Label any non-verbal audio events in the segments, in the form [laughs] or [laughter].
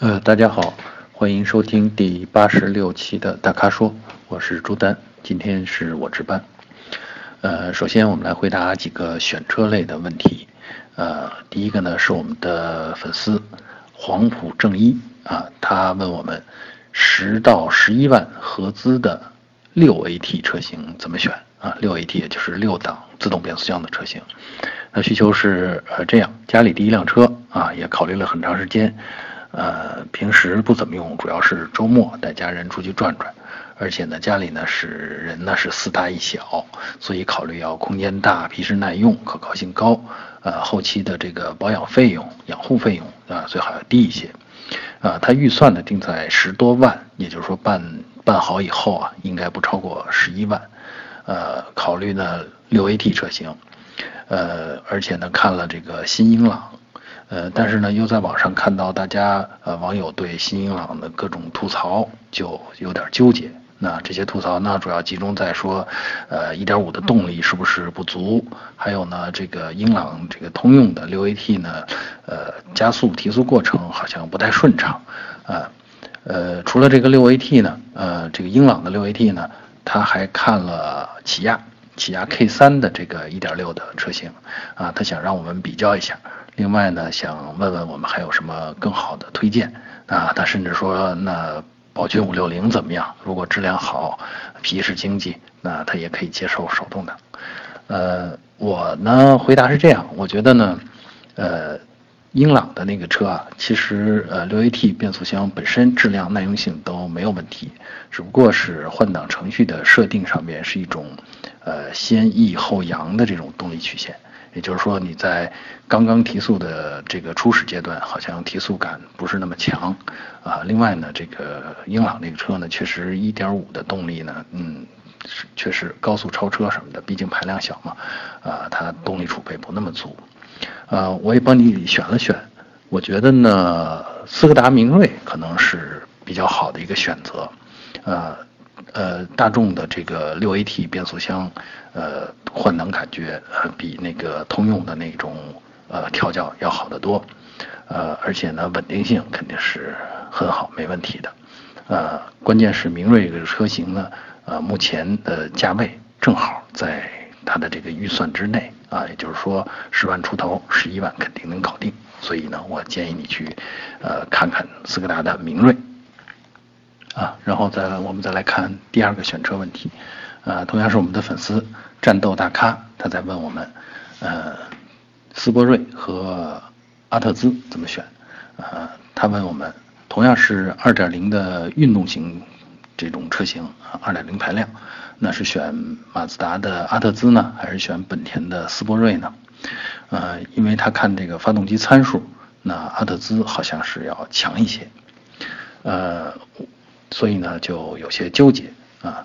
呃，大家好，欢迎收听第八十六期的大咖说，我是朱丹，今天是我值班。呃，首先我们来回答几个选车类的问题。呃，第一个呢是我们的粉丝黄埔正一啊，他问我们十到十一万合资的六 AT 车型怎么选啊？六 AT 也就是六档自动变速箱的车型。那需求是呃这样，家里第一辆车啊，也考虑了很长时间。呃，平时不怎么用，主要是周末带家人出去转转，而且呢，家里呢是人呢是四大一小，所以考虑要空间大、皮实耐用、可靠性高，呃，后期的这个保养费用、养护费用啊最好要低一些，啊，他预算呢定在十多万，也就是说办办好以后啊，应该不超过十一万，呃，考虑呢六 AT 车型，呃，而且呢看了这个新英朗。呃，但是呢，又在网上看到大家呃网友对新英朗的各种吐槽，就有点纠结。那这些吐槽呢，主要集中在说，呃，1.5的动力是不是不足？还有呢，这个英朗这个通用的 6AT 呢，呃，加速提速过程好像不太顺畅。啊，呃，除了这个 6AT 呢，呃，这个英朗的 6AT 呢，他还看了起亚，起亚 K3 的这个1.6的车型，啊，他想让我们比较一下。另外呢，想问问我们还有什么更好的推荐啊？他甚至说，那宝骏五六零怎么样？如果质量好，皮实经济，那他也可以接受手动挡。呃，我呢回答是这样，我觉得呢，呃，英朗的那个车啊，其实呃六 AT 变速箱本身质量耐用性都没有问题，只不过是换挡程序的设定上面是一种呃先抑后扬的这种动力曲线。也就是说，你在刚刚提速的这个初始阶段，好像提速感不是那么强，啊，另外呢，这个英朗那个车呢，确实1.5的动力呢，嗯，确实高速超车什么的，毕竟排量小嘛，啊，它动力储备不那么足，呃，我也帮你选了选，我觉得呢，斯柯达明锐可能是比较好的一个选择，呃。呃，大众的这个六 AT 变速箱，呃，换挡感觉呃比那个通用的那种呃调教要好得多，呃，而且呢稳定性肯定是很好，没问题的，呃，关键是明锐这个车型呢，呃，目前的价位正好在它的这个预算之内啊，也就是说十万出头，十一万肯定能搞定，所以呢，我建议你去呃看看斯柯达的明锐。啊，然后再来，我们再来看第二个选车问题，呃，同样是我们的粉丝战斗大咖，他在问我们，呃，斯铂瑞和阿特兹怎么选？呃，他问我们，同样是2.0的运动型这种车型啊，2.0排量，那是选马自达的阿特兹呢，还是选本田的斯铂瑞呢？呃，因为他看这个发动机参数，那阿特兹好像是要强一些，呃。所以呢，就有些纠结啊。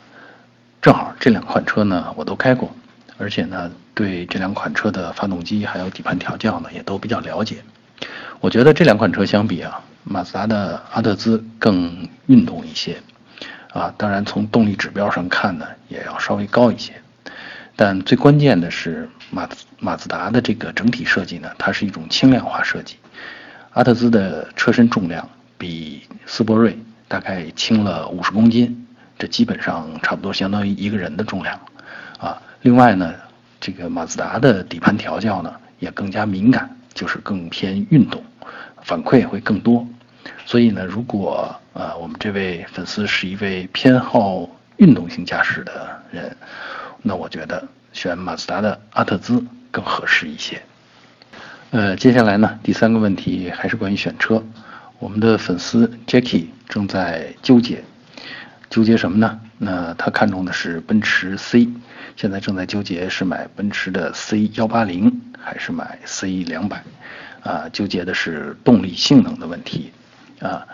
正好这两款车呢，我都开过，而且呢，对这两款车的发动机还有底盘调教呢，也都比较了解。我觉得这两款车相比啊，马自达的阿特兹更运动一些啊。当然，从动力指标上看呢，也要稍微高一些。但最关键的是马马自达的这个整体设计呢，它是一种轻量化设计。阿特兹的车身重量比斯铂瑞。大概轻了五十公斤，这基本上差不多相当于一个人的重量，啊，另外呢，这个马自达的底盘调教呢也更加敏感，就是更偏运动，反馈会更多，所以呢，如果呃我们这位粉丝是一位偏好运动型驾驶的人，那我觉得选马自达的阿特兹更合适一些。呃，接下来呢，第三个问题还是关于选车。我们的粉丝 Jackie 正在纠结，纠结什么呢？那他看中的是奔驰 C，现在正在纠结是买奔驰的 C 幺八零还是买 C 两百，啊，纠结的是动力性能的问题，啊，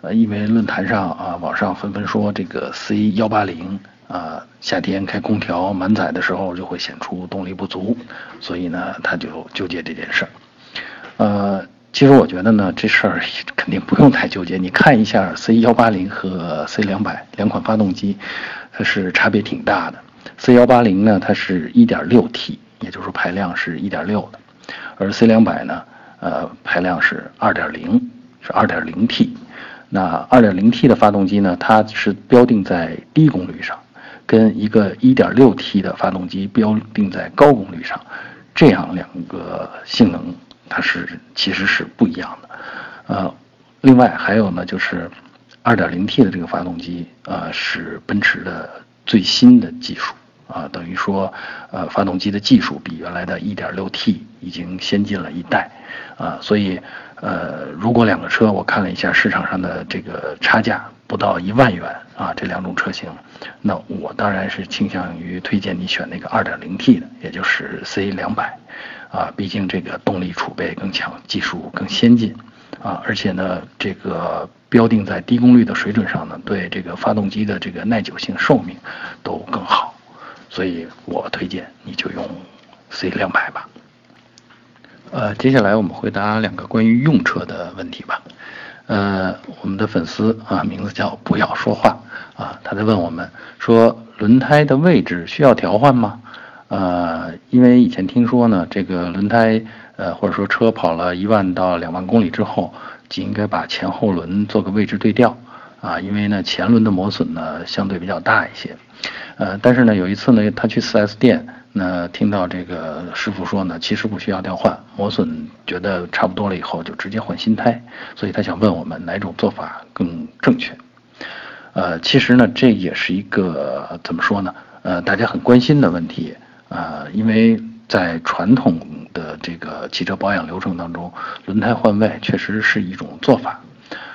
呃，因为论坛上啊，网上纷纷说这个 C 幺八零啊，夏天开空调满载的时候就会显出动力不足，所以呢，他就纠结这件事儿，呃。其实我觉得呢，这事儿 [laughs] 肯定不用太纠结。你看一下 C 幺八零和 C 两百两款发动机，它是差别挺大的。C 幺八零呢，它是一点六 T，也就是排量是一点六的，而 C 两百呢，呃，排量是二点零，是二点零 T。那 2.0T 的发动机呢，它是标定在低功率上，跟一个 1.6T 的发动机标定在高功率上，这样两个性能它是其实是不一样的。呃，另外还有呢，就是 2.0T 的这个发动机，呃，是奔驰的最新的技术啊，等于说，呃，发动机的技术比原来的 1.6T 已经先进了一代啊，所以。呃，如果两个车我看了一下市场上的这个差价不到一万元啊，这两种车型，那我当然是倾向于推荐你选那个 2.0T 的，也就是 C 两百，啊，毕竟这个动力储备更强，技术更先进，啊，而且呢，这个标定在低功率的水准上呢，对这个发动机的这个耐久性寿命都更好，所以我推荐你就用 C 两百吧。呃，接下来我们回答两个关于用车的问题吧。呃，我们的粉丝啊，名字叫不要说话啊，他在问我们说，轮胎的位置需要调换吗？呃，因为以前听说呢，这个轮胎呃，或者说车跑了一万到两万公里之后，就应该把前后轮做个位置对调啊，因为呢，前轮的磨损呢相对比较大一些。呃，但是呢，有一次呢，他去 4S 店。那听到这个师傅说呢，其实不需要调换磨损，觉得差不多了以后就直接换新胎，所以他想问我们哪种做法更正确？呃，其实呢，这也是一个怎么说呢？呃，大家很关心的问题啊，因为在传统的这个汽车保养流程当中，轮胎换位确实是一种做法。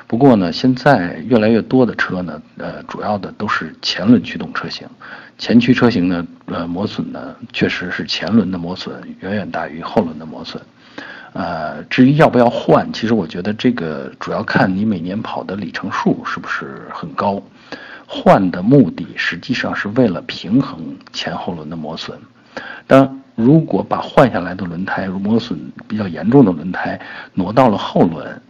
不过呢，现在越来越多的车呢，呃，主要的都是前轮驱动车型，前驱车型呢，呃，磨损呢，确实是前轮的磨损远远大于后轮的磨损，呃，至于要不要换，其实我觉得这个主要看你每年跑的里程数是不是很高，换的目的实际上是为了平衡前后轮的磨损，当如果把换下来的轮胎磨损比较严重的轮胎挪到了后轮。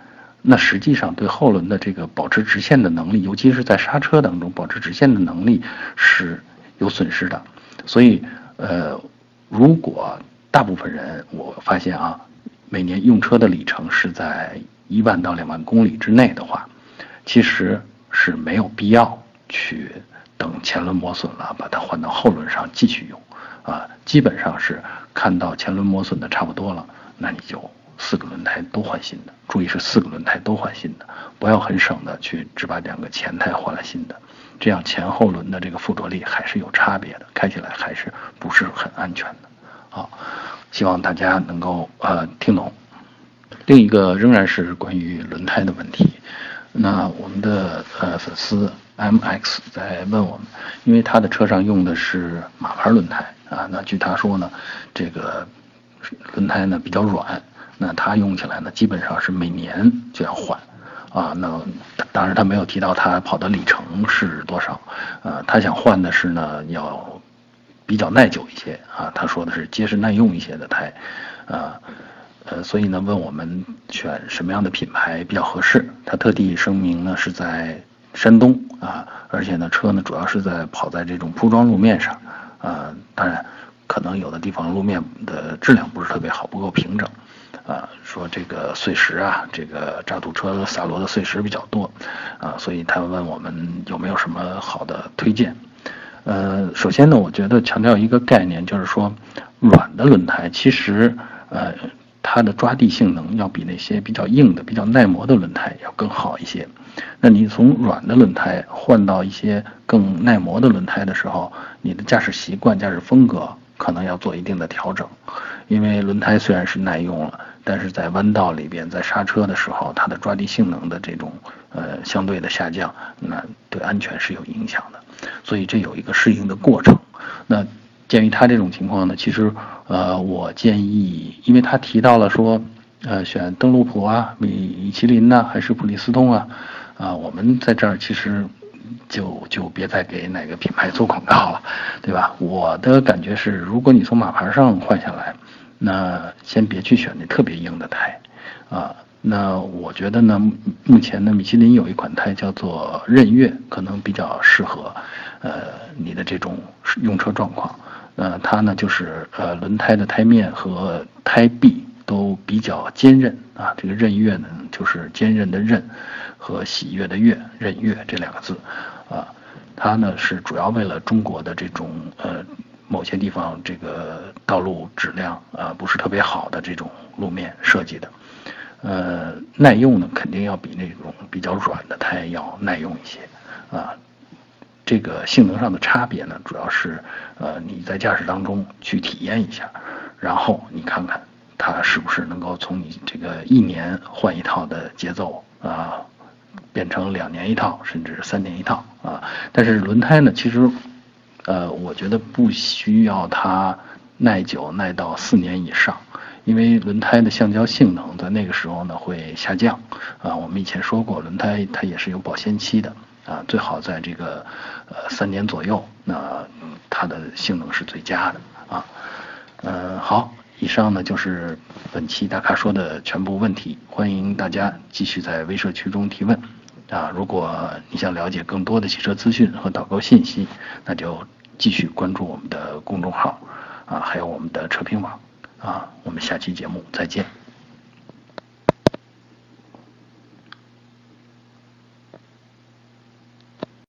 那实际上对后轮的这个保持直线的能力，尤其是在刹车当中保持直线的能力是有损失的。所以，呃，如果大部分人我发现啊，每年用车的里程是在一万到两万公里之内的话，其实是没有必要去等前轮磨损了，把它换到后轮上继续用。啊，基本上是看到前轮磨损的差不多了，那你就。四个轮胎都换新的，注意是四个轮胎都换新的，不要很省的去只把两个前胎换了新的，这样前后轮的这个附着力还是有差别的，开起来还是不是很安全的。好，希望大家能够呃听懂。另一个仍然是关于轮胎的问题，那我们的呃粉丝 MX 在问我们，因为他的车上用的是马牌轮胎啊，那据他说呢，这个轮胎呢比较软。那他用起来呢，基本上是每年就要换，啊，那当然他没有提到他跑的里程是多少，呃，他想换的是呢要比较耐久一些啊，他说的是结实耐用一些的胎，啊，呃，所以呢问我们选什么样的品牌比较合适，他特地声明呢是在山东啊，而且呢车呢主要是在跑在这种铺装路面上，啊，当然可能有的地方路面的质量不是特别好，不够平整。啊，说这个碎石啊，这个渣土车洒落的碎石比较多，啊，所以他问我们有没有什么好的推荐。呃，首先呢，我觉得强调一个概念，就是说，软的轮胎其实，呃，它的抓地性能要比那些比较硬的、比较耐磨的轮胎要更好一些。那你从软的轮胎换到一些更耐磨的轮胎的时候，你的驾驶习惯、驾驶风格可能要做一定的调整，因为轮胎虽然是耐用了。但是在弯道里边，在刹车的时候，它的抓地性能的这种呃相对的下降，那对安全是有影响的，所以这有一个适应的过程。那鉴于他这种情况呢，其实呃我建议，因为他提到了说，呃选登陆普啊、米米其林呐，还是普利司通啊，啊我们在这儿其实就就别再给哪个品牌做广告了，对吧？我的感觉是，如果你从马牌上换下来。那先别去选那特别硬的胎，啊，那我觉得呢，目前呢，米其林有一款胎叫做任越，可能比较适合，呃，你的这种用车状况。呃，它呢就是呃轮胎的胎面和胎壁都比较坚韧啊。这个韧月呢，就是坚韧的韧和喜悦的悦，韧跃这两个字啊。它呢是主要为了中国的这种呃某些地方这个道路质量啊不是特别好的这种路面设计的。呃，耐用呢肯定要比那种比较软的胎要耐用一些啊。这个性能上的差别呢，主要是呃你在驾驶当中去体验一下，然后你看看它是不是能够从你这个一年换一套的节奏啊，变成两年一套，甚至三年一套啊。但是轮胎呢，其实呃我觉得不需要它耐久耐到四年以上，因为轮胎的橡胶性能在那个时候呢会下降啊。我们以前说过，轮胎它也是有保鲜期的。啊，最好在这个呃三年左右，那它的性能是最佳的啊。嗯，好，以上呢就是本期大咖说的全部问题，欢迎大家继续在微社区中提问啊。如果你想了解更多的汽车资讯和导购信息，那就继续关注我们的公众号啊，还有我们的车评网啊。我们下期节目再见。